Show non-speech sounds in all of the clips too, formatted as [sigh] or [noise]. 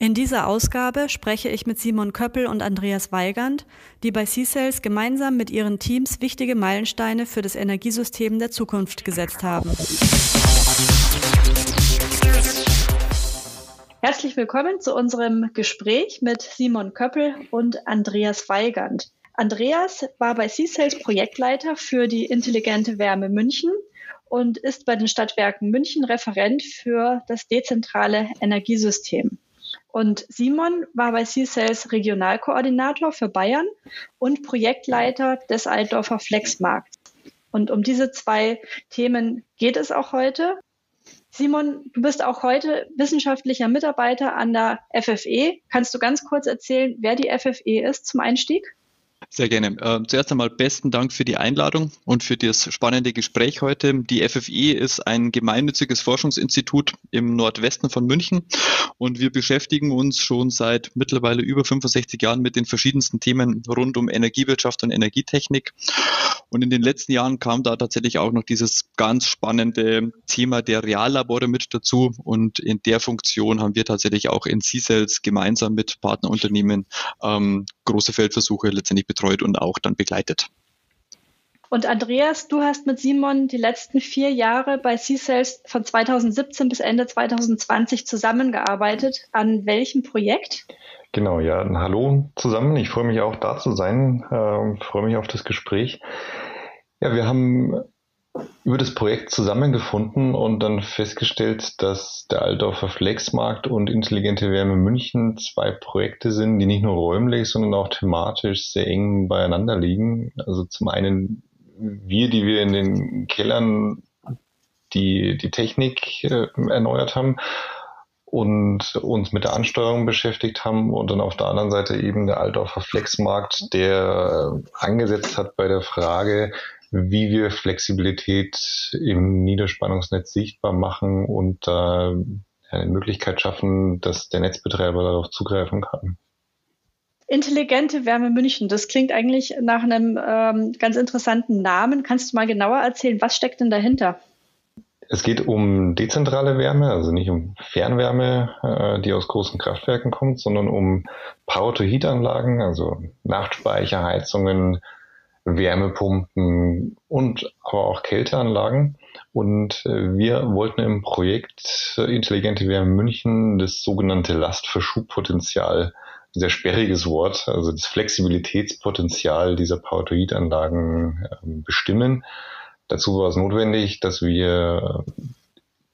In dieser Ausgabe spreche ich mit Simon Köppel und Andreas Weigand, die bei C-Cells gemeinsam mit ihren Teams wichtige Meilensteine für das Energiesystem der Zukunft gesetzt haben. Herzlich willkommen zu unserem Gespräch mit Simon Köppel und Andreas Weigand. Andreas war bei C-Cells Projektleiter für die intelligente Wärme München und ist bei den Stadtwerken München Referent für das dezentrale Energiesystem. Und Simon war bei C-Sales Regionalkoordinator für Bayern und Projektleiter des Altdorfer Flexmarkts. Und um diese zwei Themen geht es auch heute. Simon, du bist auch heute wissenschaftlicher Mitarbeiter an der FFE. Kannst du ganz kurz erzählen, wer die FFE ist zum Einstieg? Sehr gerne. Äh, zuerst einmal besten Dank für die Einladung und für das spannende Gespräch heute. Die FFE ist ein gemeinnütziges Forschungsinstitut im Nordwesten von München und wir beschäftigen uns schon seit mittlerweile über 65 Jahren mit den verschiedensten Themen rund um Energiewirtschaft und Energietechnik. Und in den letzten Jahren kam da tatsächlich auch noch dieses ganz spannende Thema der Reallabore mit dazu und in der Funktion haben wir tatsächlich auch in C-Cells gemeinsam mit Partnerunternehmen ähm, große Feldversuche letztendlich betreut und auch dann begleitet. Und Andreas, du hast mit Simon die letzten vier Jahre bei C-Cells von 2017 bis Ende 2020 zusammengearbeitet. An welchem Projekt? Genau, ja, hallo zusammen. Ich freue mich auch da zu sein, äh, freue mich auf das Gespräch. Ja, wir haben über das Projekt zusammengefunden und dann festgestellt, dass der Altdorfer Flexmarkt und Intelligente Wärme München zwei Projekte sind, die nicht nur räumlich, sondern auch thematisch sehr eng beieinander liegen. Also zum einen wir, die wir in den Kellern die, die Technik äh, erneuert haben und uns mit der Ansteuerung beschäftigt haben und dann auf der anderen Seite eben der Altdorfer Flexmarkt, der angesetzt hat bei der Frage, wie wir Flexibilität im Niederspannungsnetz sichtbar machen und da eine Möglichkeit schaffen, dass der Netzbetreiber darauf zugreifen kann. Intelligente Wärme München, das klingt eigentlich nach einem ähm, ganz interessanten Namen. Kannst du mal genauer erzählen, was steckt denn dahinter? Es geht um dezentrale Wärme, also nicht um Fernwärme, äh, die aus großen Kraftwerken kommt, sondern um Power-to-Heat-Anlagen, also Nachtspeicherheizungen, Wärmepumpen und aber auch Kälteanlagen. Und äh, wir wollten im Projekt äh, Intelligente Wärme München das sogenannte Lastverschubpotenzial, sehr sperriges Wort, also das Flexibilitätspotenzial dieser Power-to-Heat-Anlagen ähm, bestimmen. Dazu war es notwendig, dass wir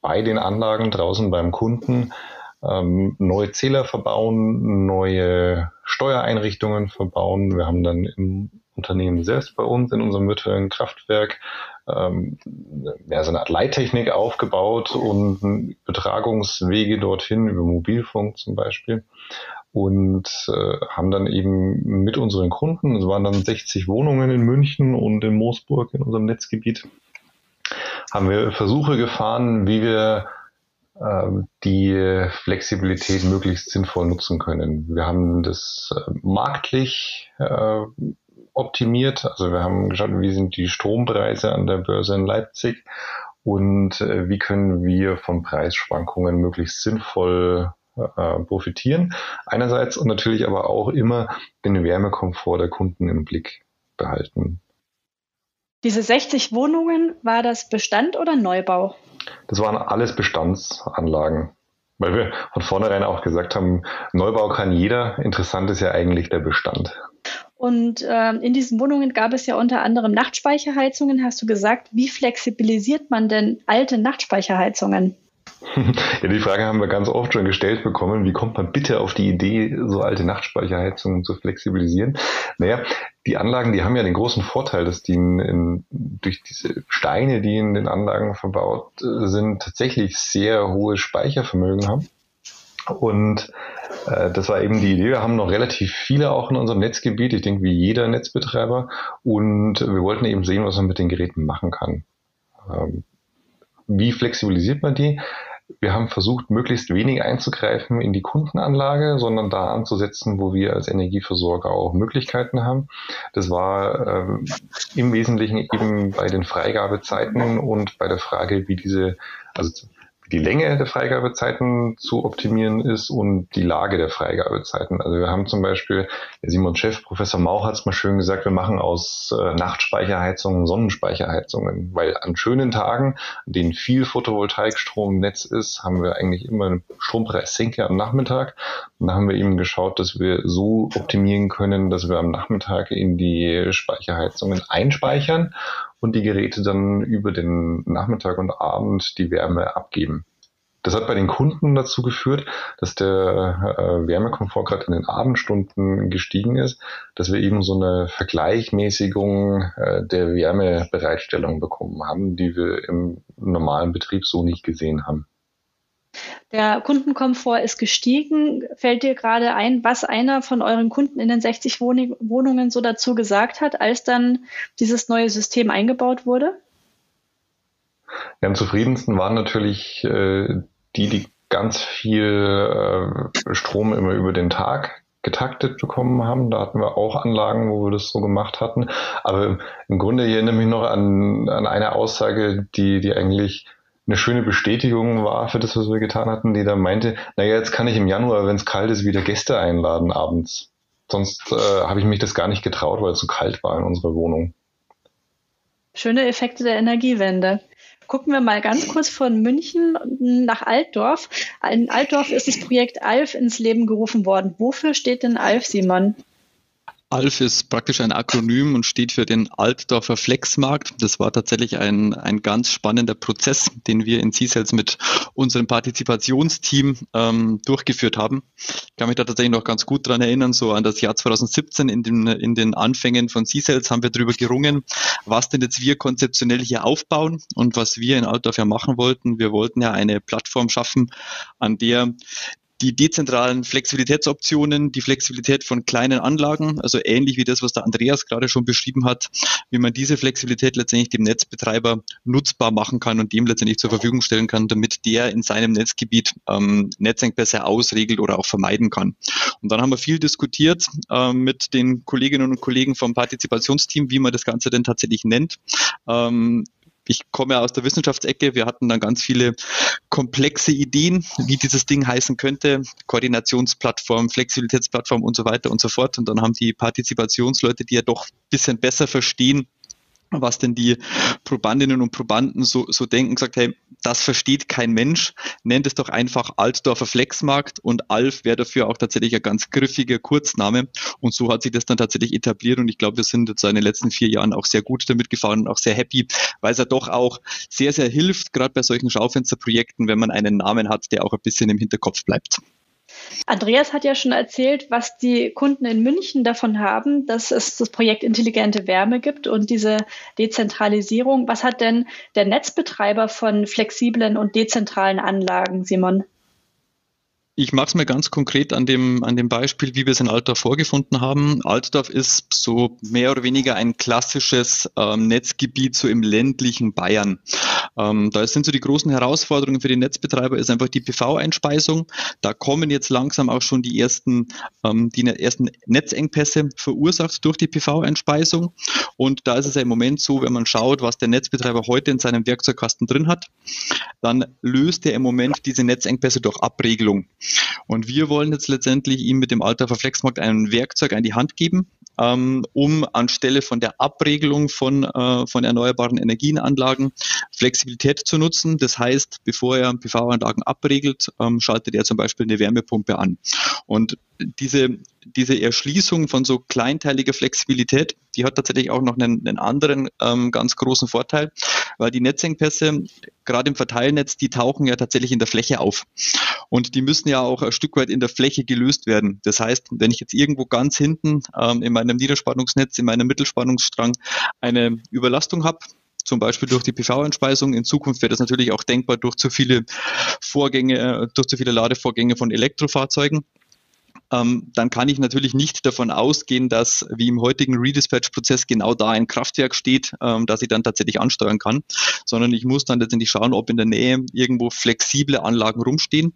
bei den Anlagen draußen beim Kunden ähm, neue Zähler verbauen, neue Steuereinrichtungen verbauen. Wir haben dann im Unternehmen selbst bei uns in unserem virtuellen Kraftwerk ähm, ja, so eine Art Leittechnik aufgebaut und Übertragungswege dorthin über Mobilfunk zum Beispiel und äh, haben dann eben mit unseren Kunden, es waren dann 60 Wohnungen in München und in Moosburg in unserem Netzgebiet, haben wir Versuche gefahren, wie wir äh, die Flexibilität möglichst sinnvoll nutzen können. Wir haben das äh, marktlich äh, optimiert. Also wir haben geschaut, wie sind die Strompreise an der Börse in Leipzig und äh, wie können wir von Preisschwankungen möglichst sinnvoll äh, profitieren. Einerseits und natürlich aber auch immer den Wärmekomfort der Kunden im Blick behalten. Diese 60 Wohnungen, war das Bestand oder Neubau? Das waren alles Bestandsanlagen. Weil wir von vornherein auch gesagt haben, Neubau kann jeder. Interessant ist ja eigentlich der Bestand. Und äh, in diesen Wohnungen gab es ja unter anderem Nachtspeicherheizungen. Hast du gesagt, wie flexibilisiert man denn alte Nachtspeicherheizungen? [laughs] Ja, die Frage haben wir ganz oft schon gestellt bekommen. Wie kommt man bitte auf die Idee, so alte Nachtspeicherheizungen zu flexibilisieren? Naja, die Anlagen, die haben ja den großen Vorteil, dass die in, in, durch diese Steine, die in den Anlagen verbaut sind, tatsächlich sehr hohes Speichervermögen haben. Und Äh, das war eben die Idee. Wir haben noch relativ viele auch in unserem Netzgebiet. Ich denke, wie jeder Netzbetreiber. Und wir wollten eben sehen, was man mit den Geräten machen kann. Ähm, wie flexibilisiert man die? Wir haben versucht, möglichst wenig einzugreifen in die Kundenanlage, sondern da anzusetzen, wo wir als Energieversorger auch Möglichkeiten haben. Das war äh, im Wesentlichen eben bei den Freigabezeiten und bei der Frage, wie diese, also die Länge der Freigabezeiten zu optimieren ist und die Lage der Freigabezeiten. Also wir haben zum Beispiel, Simon Chef, Professor Mauch hat es mal schön gesagt, wir machen aus äh, Nachtspeicherheizungen Sonnenspeicherheizungen, weil an schönen Tagen, an denen viel Photovoltaikstrom im Netz ist, haben wir eigentlich immer eine Strompreissenke am Nachmittag. Und da haben wir eben geschaut, dass wir so optimieren können, dass wir am Nachmittag in die Speicherheizungen einspeichern und die Geräte dann über den Nachmittag und Abend die Wärme abgeben. Das hat bei den Kunden dazu geführt, dass der äh, Wärmekomfort gerade in den Abendstunden gestiegen ist, dass wir eben so eine Vergleichmäßigung äh, der Wärmebereitstellung bekommen haben, die wir im normalen Betrieb so nicht gesehen haben. Der Kundenkomfort ist gestiegen. Fällt dir gerade ein, was einer von euren Kunden in den 60 Wohnungen so dazu gesagt hat, als dann dieses neue System eingebaut wurde? Ja, am zufriedensten waren natürlich äh, die, die ganz viel äh, Strom immer über den Tag getaktet bekommen haben. Da hatten wir auch Anlagen, wo wir das so gemacht hatten. Aber im Grunde erinnere ich mich noch an, an eine Aussage, die, die eigentlich eine schöne Bestätigung war für das, was wir getan hatten, die da meinte, naja, jetzt kann ich im Januar, wenn es kalt ist, wieder Gäste einladen abends. Sonst äh, habe ich mich das gar nicht getraut, weil es so kalt war in unserer Wohnung. Schöne Effekte der Energiewende. Gucken wir mal ganz kurz von München nach Altdorf. In Altdorf ist das Projekt ALF ins Leben gerufen worden. Wofür steht denn ALF, Simon? ALF ist praktisch ein Akronym und steht für den Altdorfer Flexmarkt. Das war tatsächlich ein, ein ganz spannender Prozess, den wir in C-Cells mit unserem Partizipationsteam ähm, durchgeführt haben. Ich kann mich da tatsächlich noch ganz gut dran erinnern, so an das Jahr 2017 in den, in den Anfängen von C-Cells haben wir darüber gerungen, was denn jetzt wir konzeptionell hier aufbauen und was wir in Altdorf ja machen wollten. Wir wollten ja eine Plattform schaffen, an der die dezentralen Flexibilitätsoptionen, die Flexibilität von kleinen Anlagen, also ähnlich wie das, was der Andreas gerade schon beschrieben hat, wie man diese Flexibilität letztendlich dem Netzbetreiber nutzbar machen kann und dem letztendlich zur Verfügung stellen kann, damit der in seinem Netzgebiet ähm, Netzengpässe ausregelt oder auch vermeiden kann. Und dann haben wir viel diskutiert äh, mit den Kolleginnen und Kollegen vom Partizipationsteam, wie man das Ganze denn tatsächlich nennt. Ähm, ich komme ja aus der Wissenschaftsecke. Wir hatten dann ganz viele komplexe Ideen, wie dieses Ding heißen könnte. Koordinationsplattform, Flexibilitätsplattform und so weiter und so fort. Und dann haben die Partizipationsleute, die ja doch ein bisschen besser verstehen, was denn die Probandinnen und Probanden so, so denken, gesagt, hey, das versteht kein Mensch, nennt es doch einfach Altdorfer Flexmarkt und Alf wäre dafür auch tatsächlich ein ganz griffiger Kurzname und so hat sich das dann tatsächlich etabliert und ich glaube, wir sind jetzt in den letzten vier Jahren auch sehr gut damit gefahren und auch sehr happy, weil es ja doch auch sehr, sehr hilft, gerade bei solchen Schaufensterprojekten, wenn man einen Namen hat, der auch ein bisschen im Hinterkopf bleibt. Andreas hat ja schon erzählt, was die Kunden in München davon haben, dass es das Projekt intelligente Wärme gibt und diese Dezentralisierung. Was hat denn der Netzbetreiber von flexiblen und dezentralen Anlagen, Simon? Ich mache es mir ganz konkret an dem, an dem Beispiel, wie wir es in Altdorf vorgefunden haben. Altdorf ist so mehr oder weniger ein klassisches ähm, Netzgebiet so im ländlichen Bayern. Ähm, da sind so die großen Herausforderungen für die Netzbetreiber ist einfach die PV-Einspeisung. Da kommen jetzt langsam auch schon die ersten, ähm, die ne-, ersten Netzengpässe verursacht durch die PV-Einspeisung. Und da ist es ja im Moment so, wenn man schaut, was der Netzbetreiber heute in seinem Werkzeugkasten drin hat, dann löst er im Moment diese Netzengpässe durch Abregelung. Und wir wollen jetzt letztendlich ihm mit dem Alter Flexmarkt ein Werkzeug an die Hand geben, ähm, um anstelle von der Abregelung von, äh, von erneuerbaren Energienanlagen Flexibilität zu nutzen. Das heißt, bevor er PV-Anlagen abregelt, ähm, schaltet er zum Beispiel eine Wärmepumpe an. Und diese, diese Erschließung von so kleinteiliger Flexibilität, die hat tatsächlich auch noch einen, einen anderen ähm, ganz großen Vorteil, weil die Netzengpässe, gerade im Verteilnetz, die tauchen ja tatsächlich in der Fläche auf. Und die müssen ja auch ein Stück weit in der Fläche gelöst werden. Das heißt, wenn ich jetzt irgendwo ganz hinten ähm, in meinem Niederspannungsnetz, in meinem Mittelspannungsstrang eine Überlastung habe, zum Beispiel durch die PV-Einspeisung. In Zukunft wäre das natürlich auch denkbar durch zu viele Vorgänge, äh, durch zu viele Ladevorgänge von Elektrofahrzeugen ähm, dann kann ich natürlich nicht davon ausgehen, dass wie im heutigen Redispatch-Prozess genau da ein Kraftwerk steht, ähm, das ich dann tatsächlich ansteuern kann, sondern ich muss dann letztendlich schauen, ob in der Nähe irgendwo flexible Anlagen rumstehen.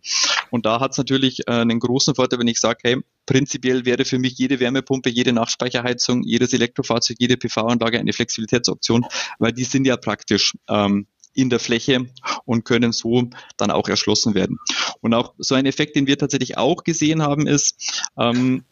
Und da hat es natürlich äh, einen großen Vorteil, wenn ich sage, hey, prinzipiell wäre für mich jede Wärmepumpe, jede Nachspeicherheizung, jedes Elektrofahrzeug, jede PV-Anlage eine Flexibilitätsoption, weil die sind ja praktisch ähm, in der Fläche und können so dann auch erschlossen werden. Und auch so ein Effekt, den wir tatsächlich auch gesehen haben, ist, ähm,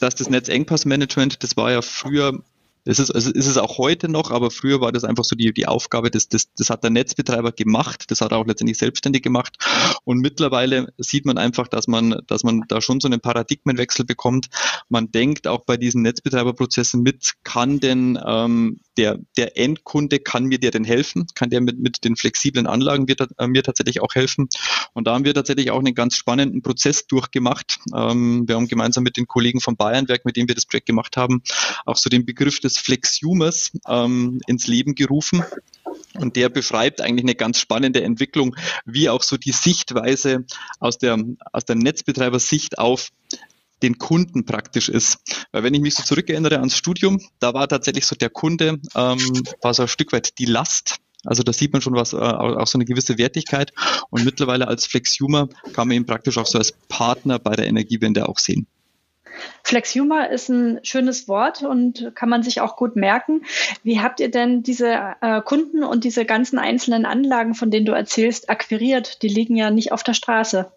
dass das Netzengpassmanagement, das war ja früher das ist, also ist es auch heute noch, aber früher war das einfach so die, die Aufgabe, das, das, das hat der Netzbetreiber gemacht, das hat er auch letztendlich selbstständig gemacht. Und mittlerweile sieht man einfach, dass man, dass man da schon so einen Paradigmenwechsel bekommt. Man denkt auch bei diesen Netzbetreiberprozessen mit, kann denn ähm, der, der Endkunde, kann mir der denn helfen? Kann der mit, mit den flexiblen Anlagen mir, äh, mir tatsächlich auch helfen? Und da haben wir tatsächlich auch einen ganz spannenden Prozess durchgemacht. Ähm, wir haben gemeinsam mit den Kollegen vom Bayernwerk, mit dem wir das Projekt gemacht haben, auch so den Begriff des Flexhumors ähm, ins Leben gerufen. Und der beschreibt eigentlich eine ganz spannende Entwicklung, wie auch so die Sichtweise aus der, aus der Netzbetreibersicht auf den Kunden praktisch ist. Weil wenn ich mich so zurückerinnere ans Studium, da war tatsächlich so der Kunde, ähm, war so ein Stück weit die Last. Also da sieht man schon was, äh, auch so eine gewisse Wertigkeit. Und mittlerweile als Flexhumer kann man ihn praktisch auch so als Partner bei der Energiewende auch sehen. Flexhumor ist ein schönes Wort und kann man sich auch gut merken. Wie habt ihr denn diese äh, Kunden und diese ganzen einzelnen Anlagen, von denen du erzählst, akquiriert? Die liegen ja nicht auf der Straße.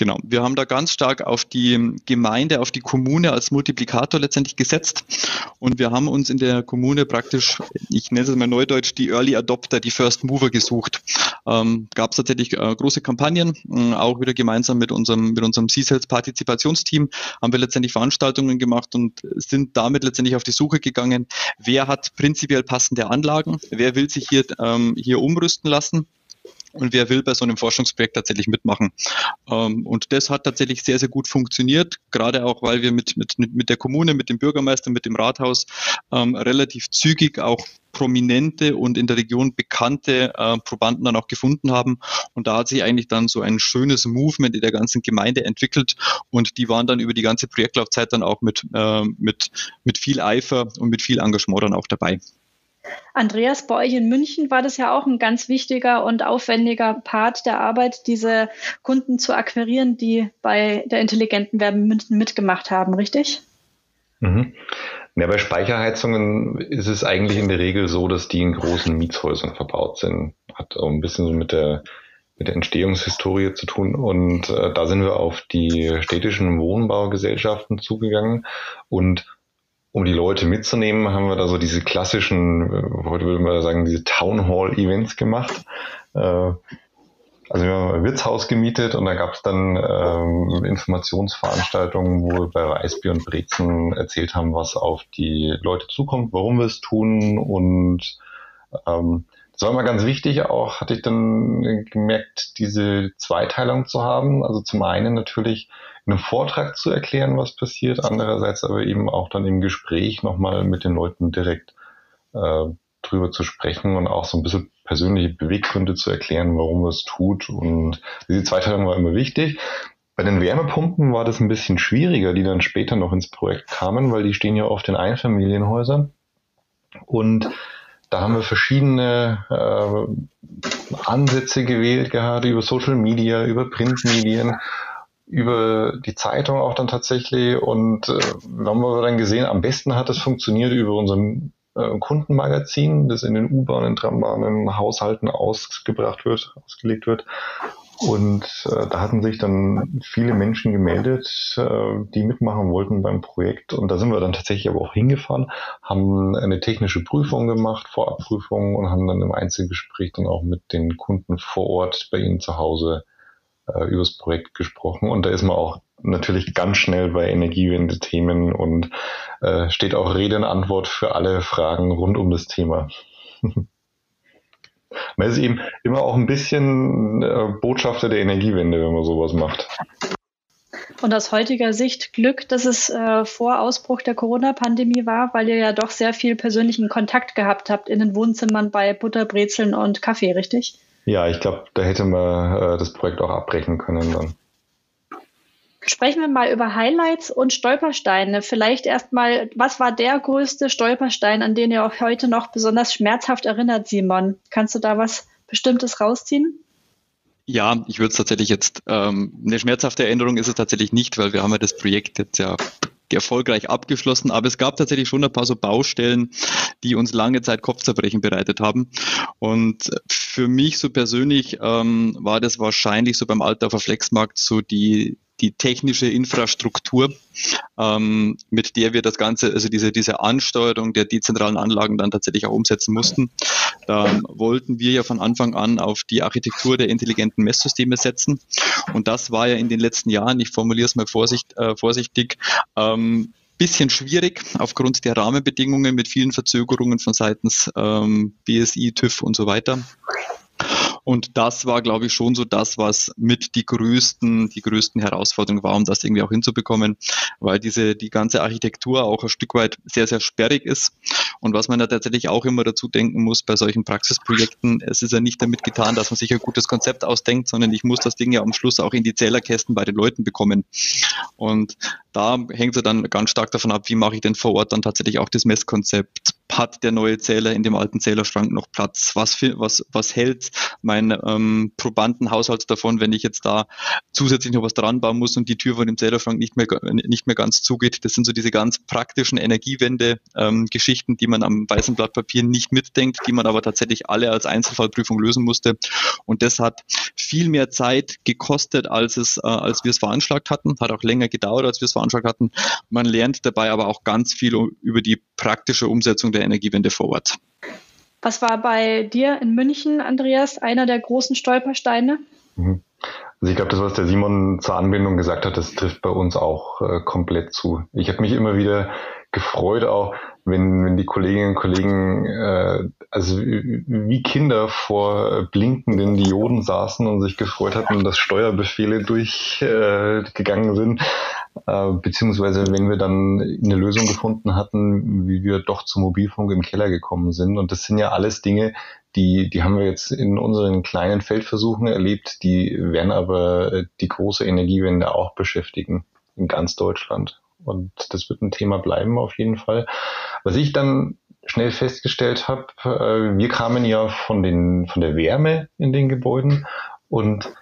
Genau, wir haben da ganz stark auf die Gemeinde, auf die Kommune als Multiplikator letztendlich gesetzt. Und wir haben uns in der Kommune praktisch, ich nenne es mal neudeutsch, die Early Adopter, die First Mover gesucht. Ähm, Gab es tatsächlich äh, große Kampagnen, äh, auch wieder gemeinsam mit unserem mit unserem C-Sales Partizipationsteam haben wir letztendlich Veranstaltungen gemacht und sind damit letztendlich auf die Suche gegangen, wer hat prinzipiell passende Anlagen, wer will sich hier ähm, hier umrüsten lassen und wer will bei so einem Forschungsprojekt tatsächlich mitmachen. Ähm, und das hat tatsächlich sehr, sehr gut funktioniert, gerade auch, weil wir mit, mit, mit der Kommune, mit dem Bürgermeister, mit dem Rathaus ähm, relativ zügig auch prominente und in der Region bekannte äh, Probanden dann auch gefunden haben. Und da hat sich eigentlich dann so ein schönes Movement in der ganzen Gemeinde entwickelt. Und die waren dann über die ganze Projektlaufzeit dann auch mit, äh, mit, mit viel Eifer und mit viel Engagement dann auch dabei. Andreas, bei euch in München war das ja auch ein ganz wichtiger und aufwendiger Part der Arbeit, diese Kunden zu akquirieren, die bei der intelligenten Werben München mitgemacht haben, richtig? Mhm. Ja, bei Speicherheizungen ist es eigentlich in der Regel so, dass die in großen Mietshäusern verbaut sind. Hat auch ein bisschen so mit der mit der Entstehungshistorie zu tun. Und äh, da sind wir auf die städtischen Wohnbaugesellschaften zugegangen und um die Leute mitzunehmen, haben wir da so diese klassischen, äh, heute würde man sagen, diese Town Hall Events gemacht. Äh, also wir haben ein Wirtshaus gemietet und da gab es dann ähm, Informationsveranstaltungen, wo wir bei Weißbier und Brezen erzählt haben, was auf die Leute zukommt, warum wir es tun und ähm, das war immer ganz wichtig auch, hatte ich dann gemerkt, diese Zweiteilung zu haben. Also zum einen natürlich in einem Vortrag zu erklären, was passiert, andererseits aber eben auch dann im Gespräch nochmal mit den Leuten direkt äh, drüber zu sprechen und auch so ein bisschen persönliche Beweggründe zu erklären, warum es tut. Und diese Zweiteilung war immer wichtig. Bei den Wärmepumpen war das ein bisschen schwieriger, die dann später noch ins Projekt kamen, weil die stehen ja oft in Einfamilienhäusern. Und da haben wir verschiedene äh, Ansätze gewählt, gerade über Social Media, über Printmedien, über die Zeitung auch dann tatsächlich. Und äh, haben wir dann gesehen, am besten hat es funktioniert über unseren äh, Kundenmagazin, das in den U-Bahnen, Trambahnen, Haushalten ausgebracht wird, ausgelegt wird. Und äh, da hatten sich dann viele Menschen gemeldet, äh, die mitmachen wollten beim Projekt. Und da sind wir dann tatsächlich aber auch hingefahren, haben eine technische Prüfung gemacht, Vorabprüfung und haben dann im Einzelgespräch dann auch mit den Kunden vor Ort bei ihnen zu Hause äh, über das Projekt gesprochen. Und da ist man auch natürlich ganz schnell bei Energiewende-Themen und äh, steht auch Rede und Antwort für alle Fragen rund um das Thema. [laughs] Man ist eben immer auch ein bisschen äh, Botschafter der Energiewende, wenn man sowas macht. Und aus heutiger Sicht Glück, dass es äh, vor Ausbruch der Corona-Pandemie war, weil ihr ja doch sehr viel persönlichen Kontakt gehabt habt in den Wohnzimmern bei Butterbrezeln und Kaffee, richtig? Ja, ich glaube, da hätte man äh, das Projekt auch abbrechen können dann. Sprechen wir mal über Highlights und Stolpersteine. Vielleicht erstmal, was war der größte Stolperstein, an den ihr auch heute noch besonders schmerzhaft erinnert, Simon? Kannst du da was Bestimmtes rausziehen? Ja, ich würde es tatsächlich jetzt, ähm, eine schmerzhafte Erinnerung ist es tatsächlich nicht, weil wir haben ja das Projekt jetzt ja erfolgreich abgeschlossen, aber es gab tatsächlich schon ein paar so Baustellen, die uns lange Zeit Kopfzerbrechen bereitet haben. Und für mich so persönlich ähm, war das wahrscheinlich so beim Altdorfer Flexmarkt so die, die technische Infrastruktur, ähm, mit der wir das Ganze, also diese, diese Ansteuerung der dezentralen Anlagen dann tatsächlich auch umsetzen mussten. Da wollten wir ja von Anfang an auf die Architektur der intelligenten Messsysteme setzen. Und das war ja in den letzten Jahren, ich formuliere es mal vorsicht, äh, vorsichtig, ähm, bisschen schwierig aufgrund der Rahmenbedingungen mit vielen Verzögerungen von seitens ähm, BSI, TÜV und so weiter. Und das war, glaube ich, schon so das, was mit die größten, die größten Herausforderungen war, um das irgendwie auch hinzubekommen, weil diese, die ganze Architektur auch ein Stück weit sehr, sehr sperrig ist. Und was man da tatsächlich auch immer dazu denken muss bei solchen Praxisprojekten, es ist ja nicht damit getan, dass man sich ein gutes Konzept ausdenkt, sondern ich muss das Ding ja am Schluss auch in die Zählerkästen bei den Leuten bekommen. Und da hängt es dann ganz stark davon ab, wie mache ich denn vor Ort dann tatsächlich auch das Messkonzept. Hat der neue Zähler in dem alten Zählerschrank noch Platz? Was, was, was hält mein ähm, Probandenhaushalt davon, wenn ich jetzt da zusätzlich noch was dran bauen muss und die Tür von dem Zählerschrank nicht mehr, nicht mehr ganz zugeht? Das sind so diese ganz praktischen Energiewende-Geschichten, ähm, die man am weißen Blatt Papier nicht mitdenkt, die man aber tatsächlich alle als Einzelfallprüfung lösen musste. Und das hat viel mehr Zeit gekostet, als es, äh, als wir es veranschlagt hatten. Hat auch länger gedauert, als wir es veranschlagt hatten. Man lernt dabei aber auch ganz viel über die praktische Umsetzung der Energiewende vor Ort. Was war bei dir in München, Andreas, einer der großen Stolpersteine? Mhm. Also ich glaube, das, was der Simon zur Anbindung gesagt hat, das trifft bei uns auch äh, komplett zu. Ich habe mich immer wieder gefreut, auch wenn, wenn die Kolleginnen und Kollegen äh, also wie Kinder vor blinkenden Dioden saßen und sich gefreut hatten, dass Steuerbefehle durchgegangen äh, sind, äh, beziehungsweise wenn wir dann eine Lösung gefunden hatten, wie wir doch zum Mobilfunk im Keller gekommen sind. Und das sind ja alles Dinge, die, die haben wir jetzt in unseren kleinen Feldversuchen erlebt, die werden aber die große Energiewende auch beschäftigen in ganz Deutschland. Und das wird ein Thema bleiben auf jeden Fall. Was ich dann schnell festgestellt habe, äh, wir kamen ja von, den, von der Wärme in den Gebäuden und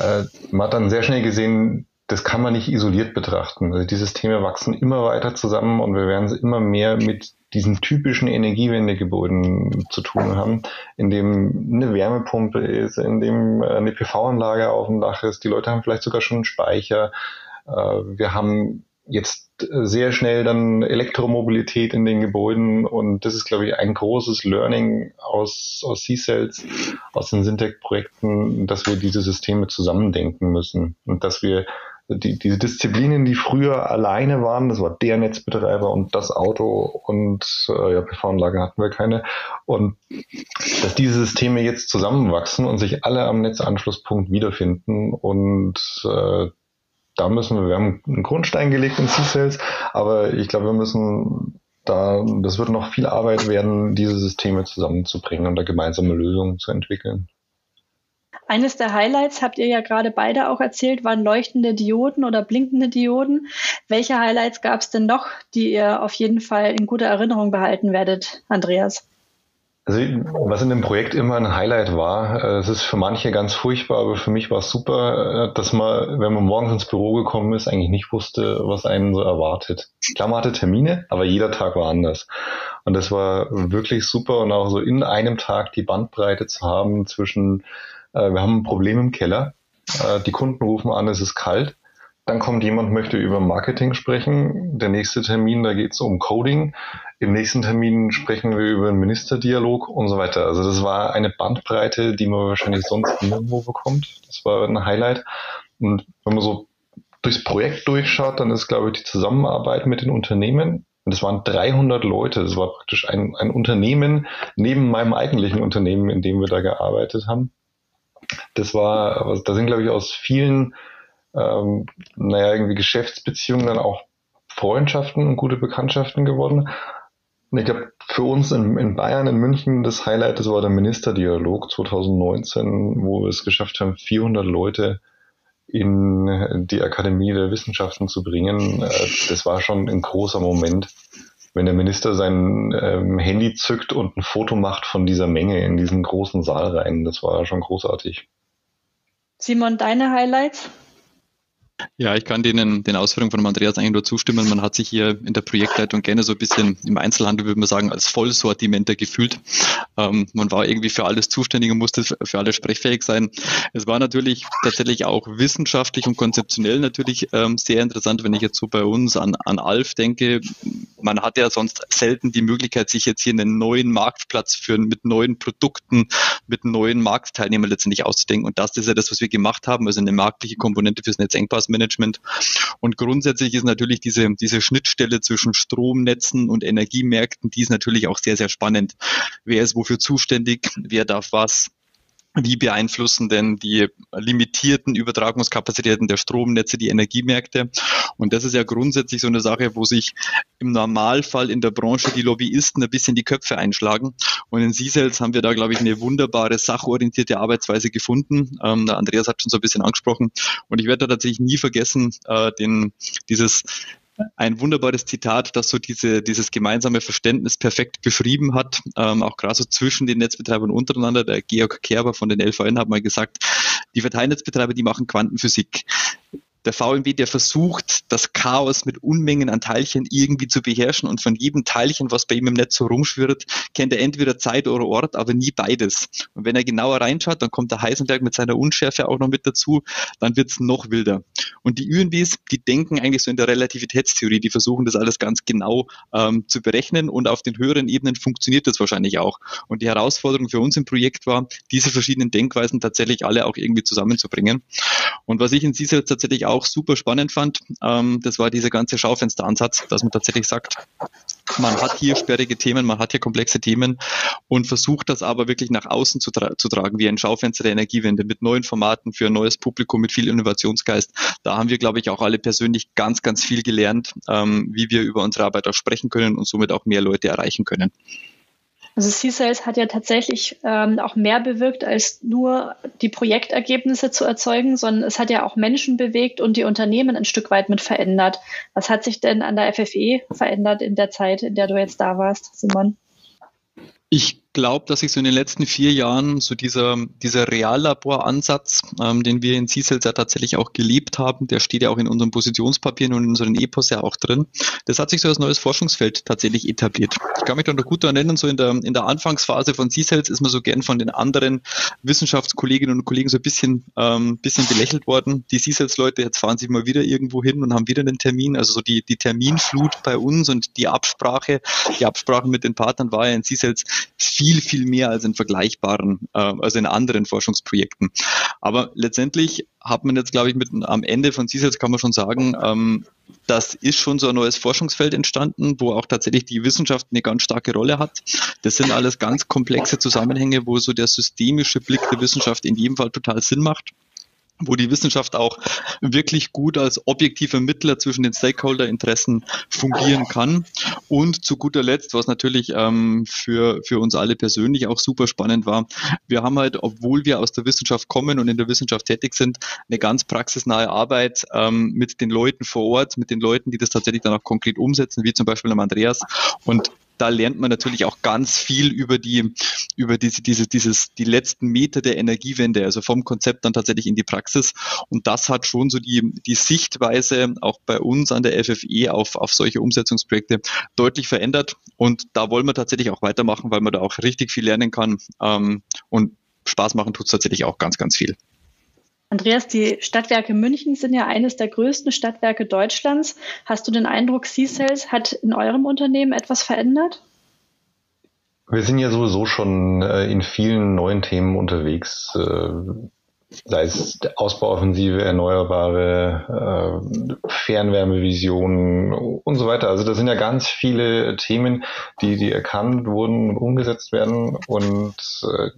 äh, man hat dann sehr schnell gesehen, das kann man nicht isoliert betrachten. Also die Systeme wachsen immer weiter zusammen und wir werden immer mehr mit diesen typischen Energiewendegebäuden zu tun haben, in dem eine Wärmepumpe ist, in dem eine PV-Anlage auf dem Dach ist. Die Leute haben vielleicht sogar schon einen Speicher. Äh, wir haben jetzt sehr schnell dann Elektromobilität in den Gebäuden und das ist, glaube ich, ein großes Learning aus, aus C-Cells, aus den Syntec-Projekten, dass wir diese Systeme zusammendenken müssen und dass wir die, diese Disziplinen, die früher alleine waren, das war der Netzbetreiber und das Auto und äh, ja, PV-Anlage hatten wir keine. Und dass diese Systeme jetzt zusammenwachsen und sich alle am Netzanschlusspunkt wiederfinden und äh, da müssen wir, wir haben einen Grundstein gelegt in C-Cells, aber ich glaube, wir müssen da, das wird noch viel Arbeit werden, diese Systeme zusammenzubringen und da gemeinsame Lösungen zu entwickeln. Eines der Highlights habt ihr ja gerade beide auch erzählt, waren leuchtende Dioden oder blinkende Dioden. Welche Highlights gab es denn noch, die ihr auf jeden Fall in guter Erinnerung behalten werdet, Andreas? Also was in dem Projekt immer ein Highlight war, äh, es ist für manche ganz furchtbar, aber für mich war es super, äh, dass man, wenn man morgens ins Büro gekommen ist, eigentlich nicht wusste, was einen so erwartet. Klar, man hatte Termine, aber jeder Tag war anders. Und das war wirklich super und auch so in einem Tag die Bandbreite zu haben zwischen, äh, wir haben ein Problem im Keller, die Kunden rufen an, es ist kalt dann kommt jemand, möchte über Marketing sprechen. Der nächste Termin, da geht es um Coding. Im nächsten Termin sprechen wir über einen Ministerdialog und so weiter. Also das war eine Bandbreite, die man wahrscheinlich sonst nirgendwo bekommt. Das war ein Highlight. Und wenn man so durchs Projekt durchschaut, dann ist, glaube ich, die Zusammenarbeit mit den Unternehmen. Und das waren 300 Leute. Das war praktisch ein, ein Unternehmen neben meinem eigentlichen Unternehmen, in dem wir da gearbeitet haben. Das war, da sind, glaube ich, aus vielen ähm, naja, irgendwie Geschäftsbeziehungen, dann auch Freundschaften und gute Bekanntschaften geworden. Und ich glaube, für uns in, in, Bayern, in München, das Highlight, das war der Ministerdialog 2019, wo wir es geschafft haben, 400 Leute in die Akademie der Wissenschaften zu bringen, äh, das war schon ein großer Moment, wenn der Minister sein ähm, Handy zückt und ein Foto macht von dieser Menge in diesen großen Saal rein. Das war schon großartig. Simon, deine Highlights? Ja, ich kann denen, den Ausführungen von Andreas eigentlich nur zustimmen. Man hat sich hier in der Projektleitung gerne so ein bisschen im Einzelhandel, würde man sagen, als Vollsortimenter gefühlt. Ähm, man war irgendwie für alles zuständig und musste für alles sprechfähig sein. Es war natürlich tatsächlich auch wissenschaftlich und konzeptionell natürlich ähm, sehr interessant, wenn ich jetzt so bei uns an, an Alf denke. Man hat ja sonst selten die Möglichkeit, sich jetzt hier einen neuen Marktplatz führen mit neuen Produkten, mit neuen Marktteilnehmern letztendlich auszudenken. Und das ist ja das, was wir gemacht haben, also eine marktliche Komponente fürs Netzengpass Management. Und grundsätzlich ist natürlich diese, diese Schnittstelle zwischen Stromnetzen und Energiemärkten, die ist natürlich auch sehr, sehr spannend. Wer ist wofür zuständig? Wer darf was? Wie beeinflussen denn die limitierten Übertragungskapazitäten der Stromnetze die Energiemärkte? Und das ist ja grundsätzlich so eine Sache, wo sich im Normalfall in der Branche die Lobbyisten ein bisschen die Köpfe einschlagen. Und in C-Cells haben wir da, glaube ich, eine wunderbare sachorientierte Arbeitsweise gefunden. Ähm, Andreas hat schon so ein bisschen angesprochen. Und ich werde da tatsächlich nie vergessen, äh, den, dieses ein wunderbares Zitat, das so diese, dieses gemeinsame Verständnis perfekt beschrieben hat, ähm, auch gerade so zwischen den Netzbetreibern untereinander. Der Georg Kerber von den LVN hat mal gesagt, die Verteilnetzbetreiber, die machen Quantenphysik der VMW, der versucht, das Chaos mit Unmengen an Teilchen irgendwie zu beherrschen und von jedem Teilchen, was bei ihm im Netz so rumschwirrt, kennt er entweder Zeit oder Ort, aber nie beides. Und wenn er genauer reinschaut, dann kommt der Heisenberg mit seiner Unschärfe auch noch mit dazu, dann wird's noch wilder. Und die UNWs, die denken eigentlich so in der Relativitätstheorie, die versuchen das alles ganz genau ähm, zu berechnen und auf den höheren Ebenen funktioniert das wahrscheinlich auch. Und die Herausforderung für uns im Projekt war, diese verschiedenen Denkweisen tatsächlich alle auch irgendwie zusammenzubringen. Und was ich in CISA tatsächlich auch auch super spannend fand, ähm, das war dieser ganze Schaufensteransatz, dass man tatsächlich sagt, man hat hier sperrige Themen, man hat hier komplexe Themen und versucht das aber wirklich nach außen zu, tra zu tragen, wie ein Schaufenster der Energiewende mit neuen Formaten für ein neues Publikum, mit viel Innovationsgeist. Da haben wir, glaube ich, auch alle persönlich ganz, ganz viel gelernt, ähm, wie wir über unsere Arbeit auch sprechen können und somit auch mehr Leute erreichen können. Also C-Sales hat ja tatsächlich ähm, auch mehr bewirkt, als nur die Projektergebnisse zu erzeugen, sondern es hat ja auch Menschen bewegt und die Unternehmen ein Stück weit mit verändert. Was hat sich denn an der FFE verändert in der Zeit, in der du jetzt da warst, Simon? Ich glaube, dass sich so in den letzten vier Jahren so dieser, dieser Reallaboransatz, ähm, den wir in CSELS ja tatsächlich auch gelebt haben, der steht ja auch in unseren Positionspapieren und in unseren Epos ja auch drin, das hat sich so als neues Forschungsfeld tatsächlich etabliert. Ich kann mich da noch gut daran erinnern, so in der, in der Anfangsphase von CSELS ist man so gern von den anderen Wissenschaftskolleginnen und Kollegen so ein bisschen, ähm, bisschen belächelt worden. Die CSELS-Leute, jetzt fahren sie mal wieder irgendwo hin und haben wieder einen Termin, also so die, die Terminflut bei uns und die Absprache, die Absprache mit den Partnern war ja in CSELS viel viel, viel mehr als in vergleichbaren, äh, also in anderen Forschungsprojekten. Aber letztendlich hat man jetzt, glaube ich, mit am Ende von CSATS kann man schon sagen, ähm, das ist schon so ein neues Forschungsfeld entstanden, wo auch tatsächlich die Wissenschaft eine ganz starke Rolle hat. Das sind alles ganz komplexe Zusammenhänge, wo so der systemische Blick der Wissenschaft in jedem Fall total Sinn macht wo die Wissenschaft auch wirklich gut als objektiver Mittler zwischen den Stakeholder-Interessen fungieren kann. Und zu guter Letzt, was natürlich ähm, für, für uns alle persönlich auch super spannend war, wir haben halt, obwohl wir aus der Wissenschaft kommen und in der Wissenschaft tätig sind, eine ganz praxisnahe Arbeit ähm, mit den Leuten vor Ort, mit den Leuten, die das tatsächlich dann auch konkret umsetzen, wie zum Beispiel am Andreas. Und da lernt man natürlich auch ganz viel über die, über diese, diese, dieses, die letzten Meter der Energiewende, also vom Konzept dann tatsächlich in die Praxis. Und das hat schon so die, die Sichtweise auch bei uns an der FFE auf, auf solche Umsetzungsprojekte deutlich verändert. Und da wollen wir tatsächlich auch weitermachen, weil man da auch richtig viel lernen kann. Ähm, und Spaß machen tut es tatsächlich auch ganz, ganz viel. Andreas, die Stadtwerke München sind ja eines der größten Stadtwerke Deutschlands. Hast du den Eindruck, C-Cells hat in eurem Unternehmen etwas verändert? Wir sind ja sowieso schon äh, in vielen neuen Themen unterwegs. Sei es Ausbauoffensive, erneuerbare, äh, Fernwärmevisionen und so weiter. Also das sind ja ganz viele Themen, die, die erkannt wurden und umgesetzt werden. Und äh,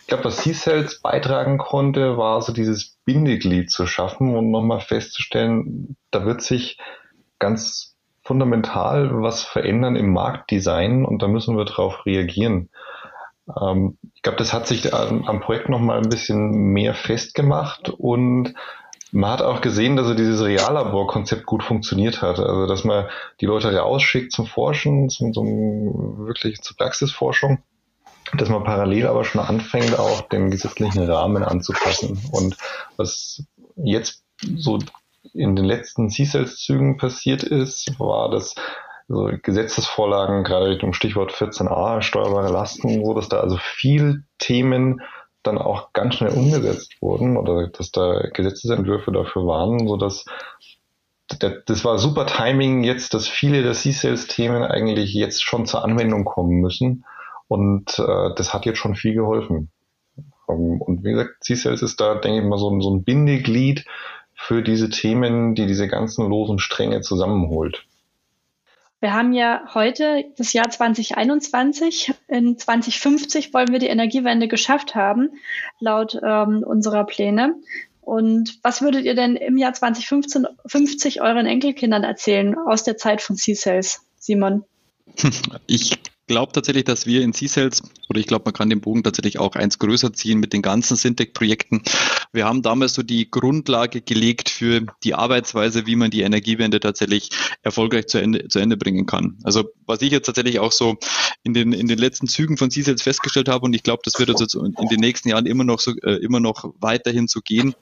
ich glaube, was C-Cells beitragen konnte, war so dieses Bindeglied zu schaffen und nochmal festzustellen, da wird sich ganz fundamental was verändern im Marktdesign und da müssen wir darauf reagieren. Ähm, ich glaube, das hat sich am, am Projekt noch mal ein bisschen mehr festgemacht und man hat auch gesehen, dass so dieses Reallaborkonzept gut funktioniert hat. Also, dass man die Leute rausschickt zum Forschen, zum, zum wirklich zur Praxisforschung, dass man parallel aber schon anfängt, auch den gesetzlichen Rahmen anzupassen. Und was jetzt so in den letzten C-Cells-Zügen passiert ist, war, dass so Gesetzesvorlagen, gerade Richtung Stichwort 14a, steuerbare Lasten, so dass da also viel Themen dann auch ganz schnell umgesetzt wurden oder dass da Gesetzesentwürfe dafür waren, so dass das war super Timing jetzt, dass viele der C-Sales-Themen eigentlich jetzt schon zur Anwendung kommen müssen und äh, das hat jetzt schon viel geholfen. Ähm, und wie gesagt, C-Sales ist da, denke ich mal, so so ein Bindeglied für diese Themen, die diese ganzen losen Stränge zusammenholt. Wir haben ja heute das Jahr 2021. In 2050 wollen wir die Energiewende geschafft haben, laut ähm, unserer Pläne. Und was würdet ihr denn im Jahr 2050 euren Enkelkindern erzählen aus der Zeit von C-Cells, Simon? [laughs] Ich glaube tatsächlich, dass wir in C-Cells, oder ich glaube, man kann den Bogen tatsächlich auch eins größer ziehen mit den ganzen Syntec-Projekten. Wir haben damals so die Grundlage gelegt für die Arbeitsweise, wie man die Energiewende tatsächlich erfolgreich zu Ende, zu Ende bringen kann. Also was ich jetzt tatsächlich auch so in den, in den letzten Zügen von C-Cells festgestellt habe, und ich glaube, das wird also in den nächsten Jahren immer noch so, äh, immer noch weiterhin so gehen,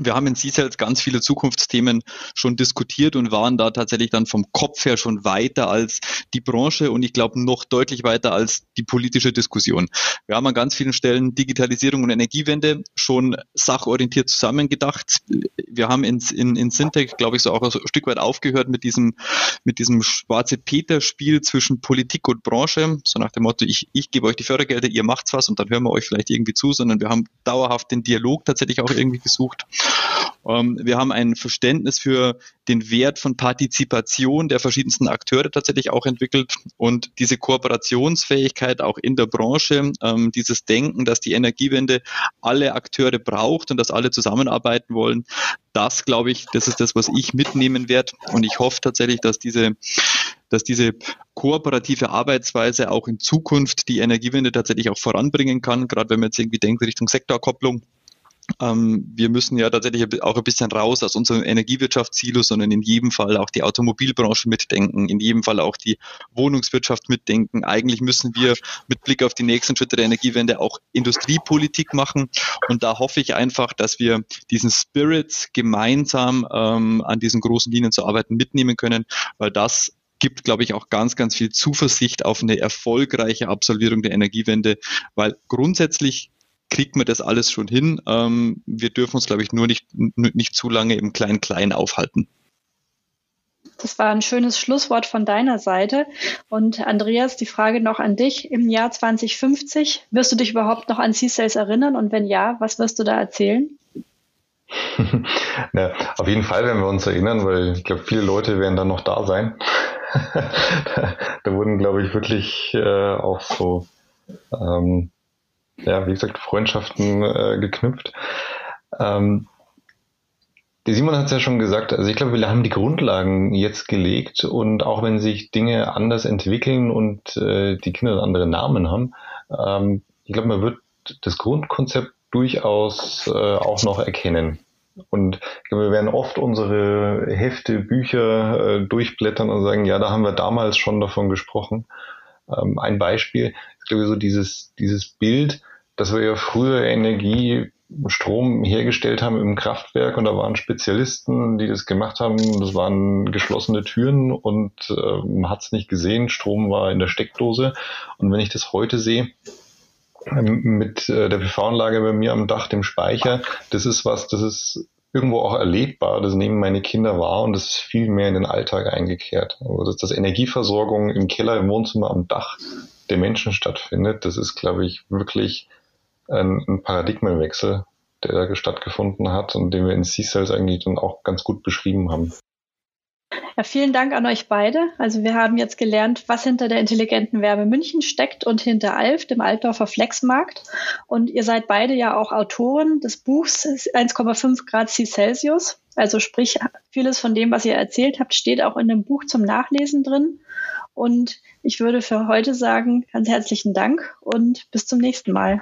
wir haben in C-Cells ganz viele Zukunftsthemen schon diskutiert und waren da tatsächlich dann vom Kopf her schon weiter als die Branche und ich glaube noch deutlich weiter als die politische Diskussion. Wir haben an ganz vielen Stellen Digitalisierung und Energiewende schon sachorientiert zusammengedacht. Wir haben in, in, in Syntec, glaube ich, so auch ein Stück weit aufgehört mit diesem, mit diesem schwarze Peter-Spiel zwischen Politik und Branche, so nach dem Motto, ich, ich gebe euch die Fördergelder, ihr macht's was und dann hören wir euch vielleicht irgendwie zu, sondern wir haben dauerhaft den Dialog tatsächlich auch irgendwie gesucht. Ähm, wir haben ein Verständnis für den Wert von Partizipation der verschiedensten Akteure tatsächlich auch entwickelt und diese Kooperationsfähigkeit auch in der Branche, ähm, dieses Denken, dass die Energiewende alle Akteure braucht und dass alle zusammenarbeiten wollen, das glaube ich, das ist das, was ich mitnehmen werde und ich hoffe tatsächlich, dass diese dass diese kooperative Arbeitsweise auch in Zukunft die Energiewende tatsächlich auch voranbringen kann, gerade wenn man jetzt irgendwie denkt Richtung Sektorkopplung wir müssen ja tatsächlich auch ein bisschen raus aus unserem Energiewirtschaftssilo, sondern in jedem Fall auch die Automobilbranche mitdenken, in jedem Fall auch die Wohnungswirtschaft mitdenken. Eigentlich müssen wir mit Blick auf die nächsten Schritte der Energiewende auch Industriepolitik machen. Und da hoffe ich einfach, dass wir diesen Spirit gemeinsam ähm, an diesen großen Linien zu arbeiten mitnehmen können, weil das gibt, glaube ich, auch ganz, ganz viel Zuversicht auf eine erfolgreiche Absolvierung der Energiewende, weil grundsätzlich kriegt man das alles schon hin. Ähm, wir dürfen uns, glaube ich, nur nicht, nicht zu lange im Klein-Klein aufhalten. Das war ein schönes Schlusswort von deiner Seite. Und Andreas, die Frage noch an dich. Im Jahr 2050, wirst du dich überhaupt noch an C-Sales erinnern? Und wenn ja, was wirst du da erzählen? [laughs] Na, auf jeden Fall werden wir uns erinnern, weil ich glaube, viele Leute werden dann noch da sein. da, [laughs] da, wurden, glaube ich, wirklich äh, auch so ähm, ja, wie gesagt, Freundschaften äh, geknüpft. Ähm, der Simon hat es ja schon gesagt, also ich glaube, wir haben die Grundlagen jetzt gelegt und auch wenn sich Dinge anders entwickeln und äh, die Kinder andere Namen haben, ähm, ich glaube, man wird das Grundkonzept durchaus äh, auch noch erkennen. Und ich glaube, wir werden oft unsere Hefte, Bücher äh, durchblättern und sagen, ja, da haben wir damals schon davon gesprochen. Ähm, ein Beispiel, ich glaube, so dieses, dieses Bild, dass wir ja früher Energie, Strom hergestellt haben im Kraftwerk und da waren Spezialisten, die das gemacht haben. Das waren geschlossene Türen und äh, man hat es nicht gesehen. Strom war in der Steckdose. Und wenn ich das heute sehe, ähm, mit äh, der PV-Anlage bei mir am Dach, dem Speicher, das ist was, das ist irgendwo auch erlebbar, das nehmen meine Kinder wahr und das ist viel mehr in den Alltag eingekehrt. Also dass das Energieversorgung im Keller, im Wohnzimmer, am Dach der Menschen stattfindet, das ist, glaube ich, wirklich ein, ein Paradigmenwechsel, der da stattgefunden hat und den wir in C-Cells eigentlich dann auch ganz gut beschrieben haben. Ja, vielen Dank an euch beide. Also wir haben jetzt gelernt, was hinter der intelligenten Wärme München steckt und hinter Alf, dem Altdorfer Flexmarkt. Und ihr seid beide ja auch Autoren des Buchs 1,5 Grad C Celsius. Also sprich, vieles von dem, was ihr erzählt habt, steht auch in dem Buch zum Nachlesen drin. Und ich würde für heute sagen, ganz herzlichen Dank und bis zum nächsten Mal.